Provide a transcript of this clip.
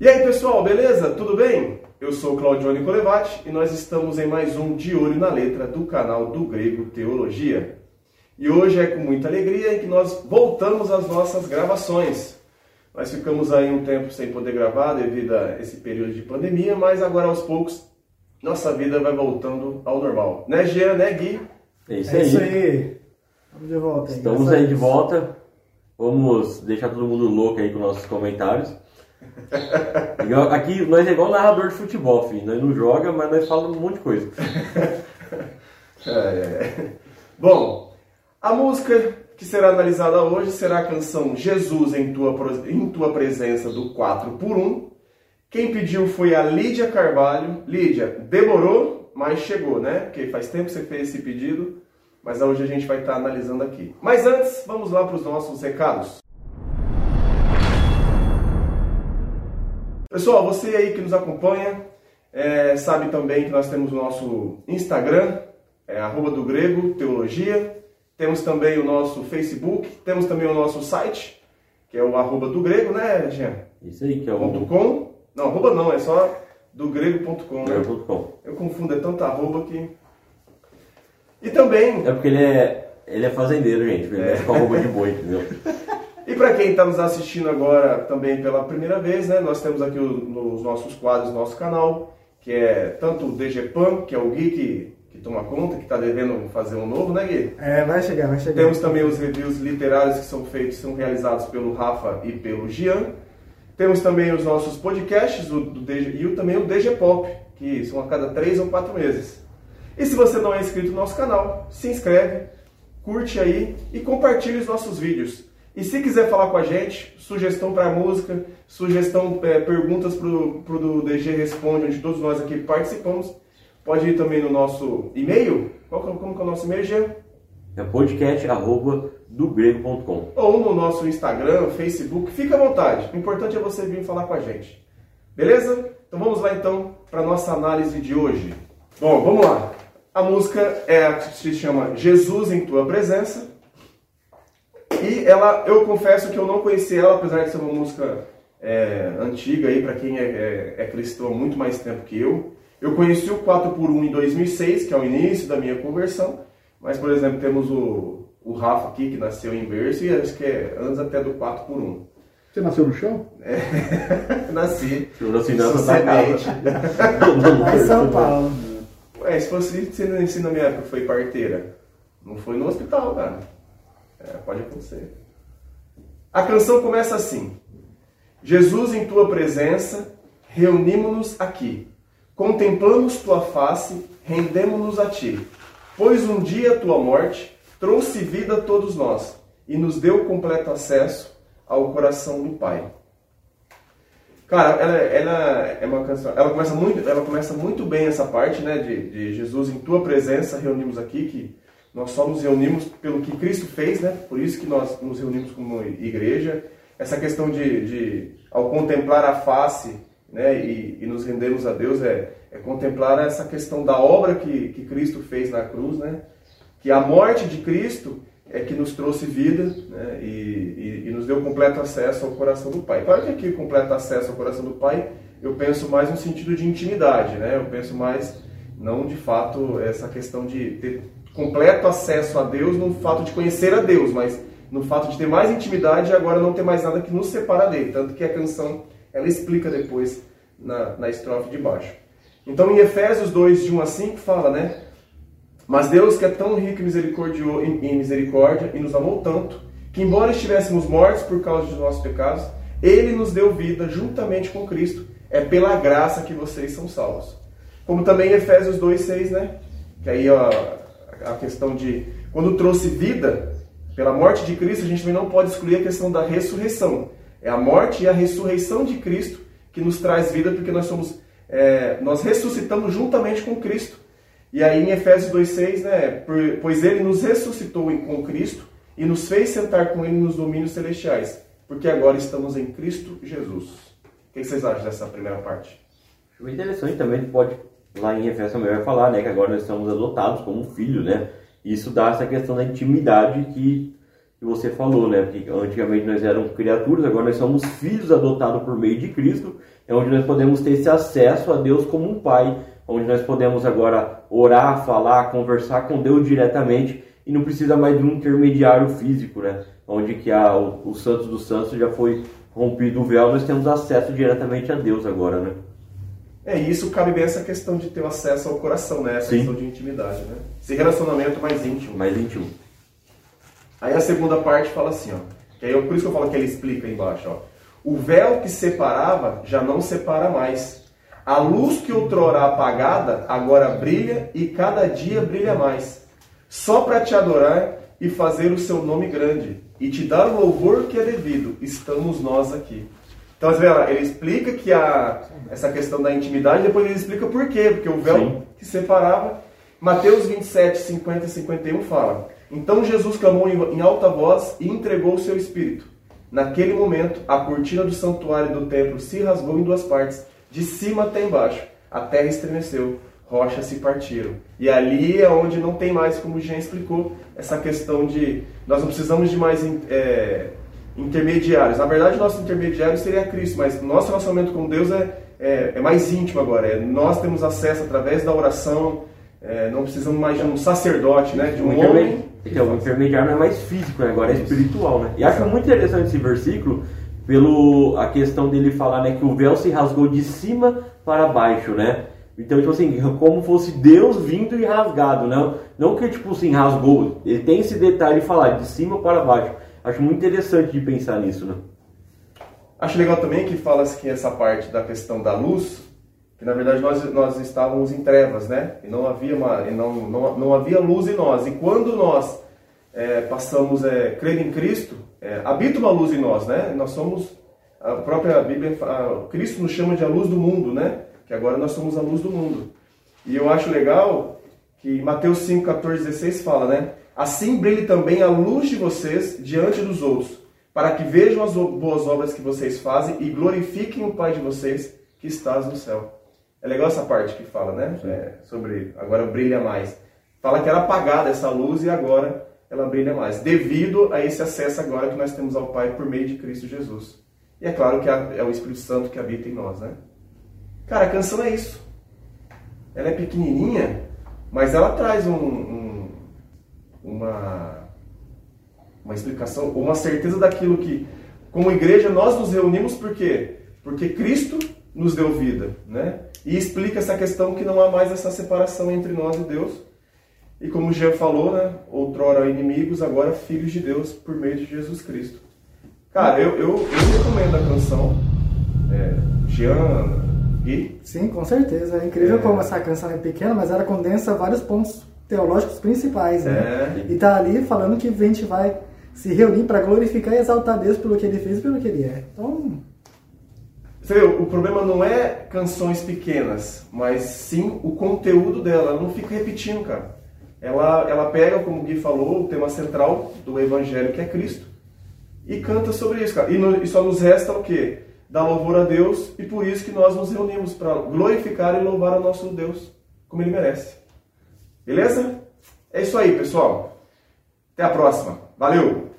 E aí pessoal, beleza? Tudo bem? Eu sou Claudione Colevati e nós estamos em mais um De Olho na Letra do canal do Grego Teologia. E hoje é com muita alegria que nós voltamos às nossas gravações. Nós ficamos aí um tempo sem poder gravar devido a esse período de pandemia, mas agora aos poucos nossa vida vai voltando ao normal. Né, Jean, né, Gui? É isso É aí. isso aí. Vamos de volta aí. Estamos aí de volta. Vamos deixar todo mundo louco aí com nossos comentários. Ó, Aqui nós é igual narrador de futebol, filho. Nós não joga, mas nós falamos um monte de coisa. É, é. Bom, a música que será analisada hoje será a canção Jesus em tua, em tua Presença do 4 por 1 Quem pediu foi a Lídia Carvalho. Lídia, demorou, mas chegou, né? Porque faz tempo que você fez esse pedido, mas hoje a gente vai estar analisando aqui. Mas antes, vamos lá para os nossos recados. Pessoal, você aí que nos acompanha, é, sabe também que nós temos o nosso Instagram, é arroba do grego, teologia. Temos também o nosso Facebook, temos também o nosso site, que é o arroba do grego, né, Jean? Isso aí que é Ponto o .com. Não, arroba não, é só do grego.com, né? Eu confundo, é tanta arroba que... E também, É porque ele é, ele é fazendeiro, gente. Ele É. mexe com a roupa de boi, entendeu? E para quem está nos assistindo agora também pela primeira vez, né, nós temos aqui nos nossos quadros, nosso canal, que é tanto o DGPAM, que é o Gui que, que toma conta, que está devendo fazer um novo, né Gui? É, vai chegar, vai chegar. Temos também os reviews literários que são feitos, são realizados pelo Rafa e pelo Gian. Temos também os nossos podcasts o, do DG, e o, também o DG Pop, que são a cada três ou quatro meses. E se você não é inscrito no nosso canal, se inscreve, curte aí e compartilhe os nossos vídeos. E se quiser falar com a gente, sugestão para música, sugestão, é, perguntas para o DG Responde, onde todos nós aqui participamos, pode ir também no nosso e-mail. Qual, é- como que é o nosso e-mail, Jean? É podcast arroba do grego.com. ou no nosso Instagram, Facebook, fica à vontade. O importante é você vir falar com a gente. Beleza? Então vamos lá então para nossa análise de hoje. Bom, vamos lá. A música é se chama Jesus em Tua Presença. E ela, eu confesso que eu não conheci ela, apesar de ser uma música é, antiga aí para quem é, é, é cristão há muito mais tempo que eu. Eu conheci o 4 por 1 em 2006, que é o início da minha conversão. Mas, por exemplo, temos o, o Rafa aqui, que nasceu em berço, e acho que é antes até do 4 por 1 Você nasceu no chão? Nasci. Senhor assinança Sou da semente. Lá em São Paulo. Ué, se fosse se na se na minha época foi parteira, não foi no hospital, cara. Pode acontecer. A canção começa assim: Jesus, em tua presença, reunimos-nos aqui. Contemplamos tua face, rendemos-nos a ti. Pois um dia tua morte trouxe vida a todos nós e nos deu completo acesso ao coração do Pai. Cara, ela, ela é uma canção. Ela começa muito, ela começa muito bem essa parte, né? De, de Jesus em tua presença reunimos aqui, que nós só nos reunimos pelo que Cristo fez, né? Por isso que nós nos reunimos como igreja. Essa questão de, de ao contemplar a face, né? E, e nos rendermos a Deus é, é contemplar essa questão da obra que, que Cristo fez na cruz, né? Que a morte de Cristo é que nos trouxe vida né, e, e- e nos deu completo acesso ao coração do Pai. Claro que aqui, completo acesso ao coração do Pai, eu penso mais no sentido de intimidade, né? Eu penso mais, não de fato, essa questão de ter completo acesso a Deus no fato de conhecer a Deus, mas no fato de ter mais intimidade e agora não ter mais nada que nos separa dele. Tanto que a canção, ela explica depois na, na estrofe de baixo. Então, em Efésios 2, de 1 a 5, fala, né? Mas Deus, que é tão rico em, em misericórdia e nos amou tanto, que embora estivéssemos mortos por causa dos nossos pecados, Ele nos deu vida juntamente com Cristo. É pela graça que vocês são salvos. Como também Efésios 2,6, né? Que aí ó, a questão de quando trouxe vida, pela morte de Cristo, a gente também não pode excluir a questão da ressurreição. É a morte e a ressurreição de Cristo que nos traz vida, porque nós somos, é, nós ressuscitamos juntamente com Cristo. E aí em Efésios 2,6, né? "Por- Pois ele nos ressuscitou com Cristo e nos fez sentar com ele nos domínios celestiais, porque agora estamos em Cristo Jesus. O que vocês acham dessa primeira parte? Acho bem interessante também, pode, lá em Efésios também vai falar, né, que agora nós somos adotados como filhos, né? Isso dá essa questão da intimidade que, que você falou, né? Porque antigamente nós éramos criaturas, agora nós somos filhos adotados por meio de Cristo, é onde nós podemos ter esse acesso a Deus como um pai, onde nós podemos agora orar, falar, conversar com Deus diretamente e não precisa mais de um intermediário físico, né? Onde que a, o, o Santos dos Santos já foi rompido o véu, nós temos acesso diretamente a Deus agora, né? É, isso cabe bem essa questão de ter acesso ao coração, né? Essa Sim. questão de intimidade, né? Esse relacionamento mais íntimo. Mais íntimo. Aí a segunda parte fala assim, ó. Que aí, por isso que eu falo que ele explica aí embaixo, ó. O véu que separava já não separa mais. A luz que outrora apagada agora brilha e cada dia brilha mais. Só para te adorar e fazer o seu nome grande e te dar o louvor que é devido, estamos nós aqui. Então, você vê lá, ele explica que a, essa questão da intimidade, depois ele explica por quê, porque o véu Sim. que separava. Mateus 27, 50 e 51 fala: Então Jesus clamou em alta voz e entregou o seu espírito. Naquele momento, a cortina do santuário do templo se rasgou em duas partes, de cima até embaixo. A terra estremeceu, rochas se partiram. E ali é onde não tem mais, como o Jean explicou, essa questão de nós não precisamos de mais é, intermediários. Na verdade, nosso intermediário seria Cristo, mas nosso relacionamento com Deus é, é, é mais íntimo agora. É, nós temos acesso através da oração, é, não precisamos mais de um sacerdote, né, de um homem. Então, o intermediário não é mais físico, né? agora é espiritual, né? E acho muito interessante esse versículo pelo a questão dele falar, né, que o véu se rasgou de cima para baixo, né? Então, tipo assim, como fosse Deus vindo e rasgado, não, não que tipo assim, rasgou. Ele tem esse detalhe de falar de cima para baixo. Acho muito interessante de pensar nisso, né? Acho legal também que fala que essa parte da questão da luz, que na verdade nós, nós estávamos em trevas, né? E não havia, uma, e não, não, não havia luz em nós. E quando nós é, passamos é, crer em Cristo, é, habita uma luz em nós, né? Nós somos, a própria Bíblia, a, Cristo nos chama de a luz do mundo, né? Que agora nós somos a luz do mundo. E eu acho legal que Mateus 5, 14, 16 fala, né? Assim brilhe também a luz de vocês diante dos outros, para que vejam as boas obras que vocês fazem e glorifiquem o Pai de vocês que estás no céu. É legal essa parte que fala, né? É, sobre agora brilha mais. Fala que era apagada essa luz e agora ela brilha mais, devido a esse acesso agora que nós temos ao Pai por meio de Cristo Jesus. E é claro que é o Espírito Santo que habita em nós, né? Cara, a canção é isso. Ela é pequenininha, mas ela traz um, um- uma, uma explicação, uma certeza daquilo que, como igreja, nós nos reunimos por quê? Porque Cristo nos deu vida, né? E explica essa questão que não há mais essa separação entre nós e Deus. E como o Jean falou, né? Outrora inimigos, agora filhos de Deus por meio de Jesus Cristo. Cara, eu, eu, eu recomendo a canção. É, Jean, Gui, Sim, com certeza. É incrível É. como essa canção é pequena, mas ela condensa vários pontos teológicos principais, né? É. E tá ali falando que a gente vai se reunir para glorificar e exaltar Deus pelo que ele fez e pelo que ele é. Então, Você vê, o problema não é canções pequenas, mas sim o conteúdo dela. Ela não fica repetindo, cara. Ela, ela pega, como o Gui falou, o tema central do Evangelho, que é Cristo, e canta sobre isso, cara. E, no- e só nos resta o quê? Dar louvor a Deus, e por isso que nós nos reunimos, para glorificar e louvar o nosso Deus, como ele merece. Beleza? É isso aí, pessoal. Até a próxima. Valeu!